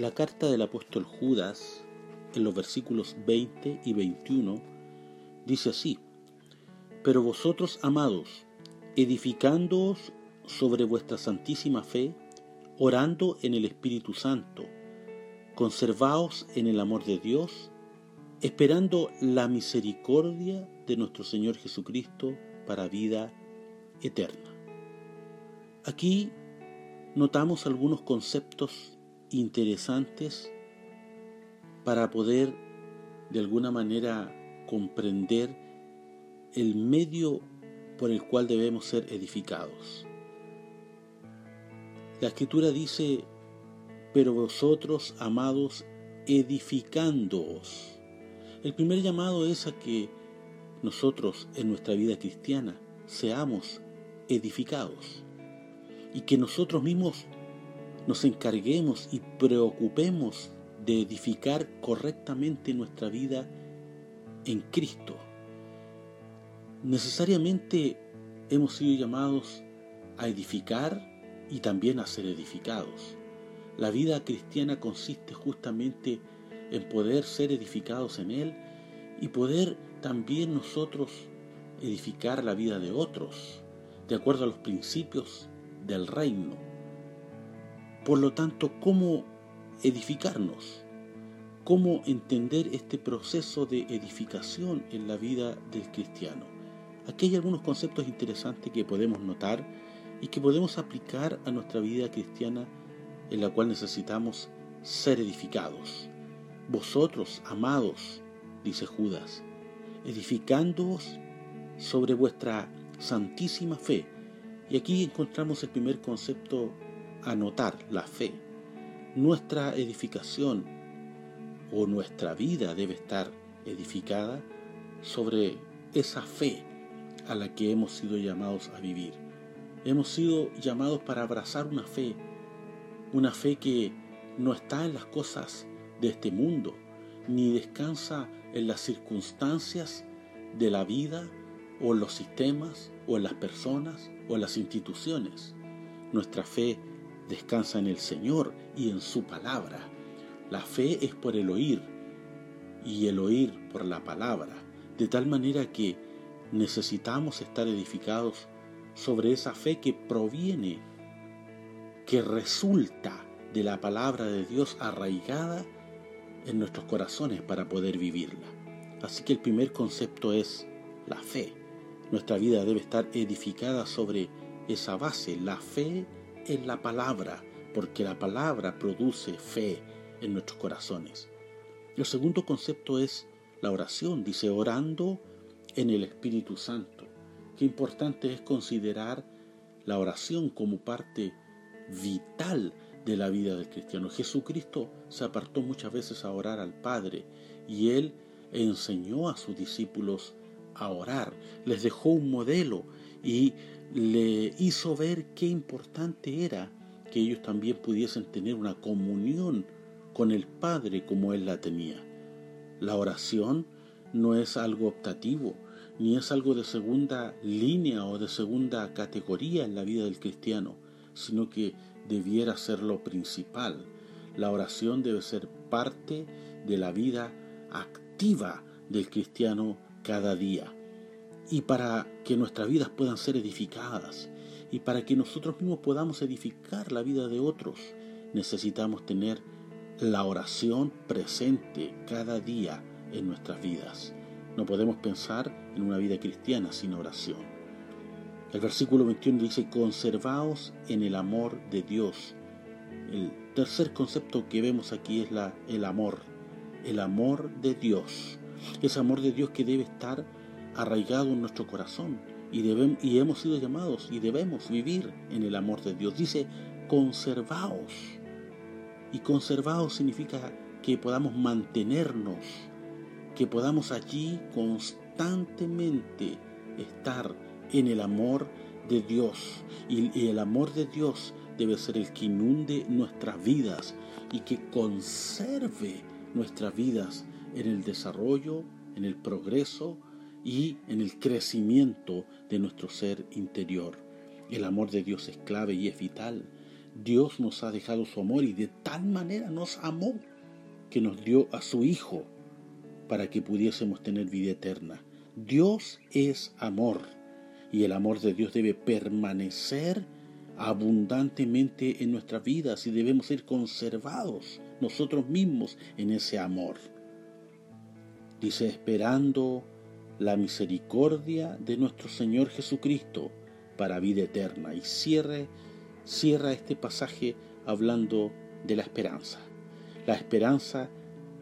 La carta del apóstol Judas, en los versículos 20 y 21, dice así, Pero vosotros, amados, edificándoos sobre vuestra santísima fe, orando en el Espíritu Santo, conservaos en el amor de Dios, esperando la misericordia de nuestro Señor Jesucristo para vida eterna. Aquí notamos algunos conceptos interesantes para poder de alguna manera comprender el medio por el cual debemos ser edificados. La escritura dice, pero vosotros, amados, edificándoos. El primer llamado es a que nosotros en nuestra vida cristiana seamos edificados y que nosotros mismos nos encarguemos y preocupemos de edificar correctamente nuestra vida en Cristo. Necesariamente hemos sido llamados a edificar y también a ser edificados. La vida cristiana consiste justamente en poder ser edificados en Él y poder también nosotros edificar la vida de otros, de acuerdo a los principios del reino. Por lo tanto, ¿cómo edificarnos? ¿Cómo entender este proceso de edificación en la vida del cristiano? Aquí hay algunos conceptos interesantes que podemos notar y que podemos aplicar a nuestra vida cristiana en la cual necesitamos ser edificados. Vosotros, amados, dice Judas, edificándoos sobre vuestra santísima fe. Y aquí encontramos el primer concepto a notar, la fe. Nuestra edificación o nuestra vida debe estar edificada sobre esa fe a la que hemos sido llamados a vivir. Hemos sido llamados para abrazar una fe, una fe que no está en las cosas de este mundo, ni descansa en las circunstancias de la vida o en los sistemas o en las personas o en las instituciones. Nuestra fe descansa en el Señor y en su palabra. La fe es por el oír y el oír por la palabra, de tal manera que necesitamos estar edificados sobre esa fe que proviene, que resulta de la palabra de Dios arraigada en nuestros corazones para poder vivirla. Así que el primer concepto es la fe. Nuestra vida debe estar edificada sobre esa base, la fe en la palabra, porque la palabra produce fe en nuestros corazones. El segundo concepto es la oración, dice orando en el Espíritu Santo. Qué importante es considerar la oración como parte vital de la vida del cristiano. Jesucristo se apartó muchas veces a orar al Padre y él enseñó a sus discípulos a orar, les dejó un modelo y le hizo ver qué importante era que ellos también pudiesen tener una comunión con el Padre como él la tenía. La oración no es algo optativo, ni es algo de segunda línea o de segunda categoría en la vida del cristiano, sino que debiera ser lo principal. La oración debe ser parte de la vida activa del cristiano cada día. Y para que nuestras vidas puedan ser edificadas y para que nosotros mismos podamos edificar la vida de otros, necesitamos tener la oración presente cada día en nuestras vidas. No podemos pensar en una vida cristiana sin oración. El versículo 21 dice, conservaos en el amor de Dios. El tercer concepto que vemos aquí es la, el amor, el amor de Dios. Ese amor de Dios que debe estar arraigado en nuestro corazón y, y hemos sido llamados y debemos vivir en el amor de Dios. Dice, conservaos. Y conservaos significa que podamos mantenernos que podamos allí constantemente estar en el amor de Dios. Y, el amor de Dios debe ser el que inunde nuestras vidas y que conserve nuestras vidas en el desarrollo, en el progreso y en el crecimiento de nuestro ser interior. El amor de Dios es clave y es vital. Dios nos ha dejado su amor y de tal manera nos amó que nos dio a su Hijo para que pudiésemos tener vida eterna. Dios es amor y el amor de Dios debe permanecer abundantemente en nuestras vidas y debemos ser conservados nosotros mismos en ese amor. Dice, esperando la misericordia de nuestro Señor Jesucristo para vida eterna. Y cierre, cierra este pasaje hablando de la esperanza. La esperanza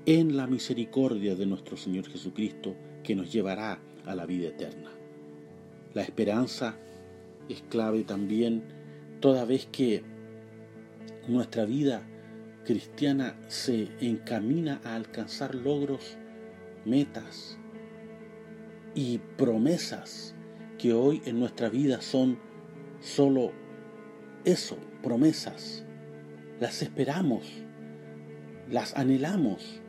en la misericordia de nuestro Señor Jesucristo que nos llevará a la vida eterna. La esperanza es clave también toda vez que nuestra vida cristiana se encamina a alcanzar logros, metas y promesas que hoy en nuestra vida son solo eso, promesas. Las esperamos, las anhelamos,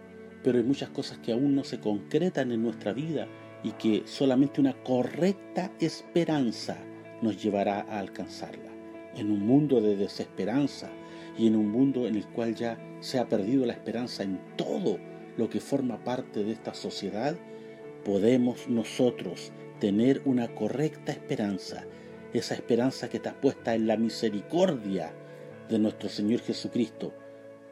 pero hay muchas cosas que aún no se concretan en nuestra vida y que solamente una correcta esperanza nos llevará a alcanzarla. En un mundo de desesperanza, y en un mundo en el cual ya se ha perdido la esperanza en todo lo que forma parte de esta sociedad, podemos nosotros tener una correcta esperanza, esa esperanza que está puesta en la misericordia de nuestro Señor Jesucristo,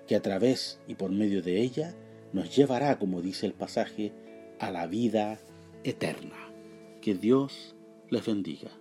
que a través y por medio de ella nos llevará, como dice el pasaje, a la vida eterna. Que Dios les bendiga.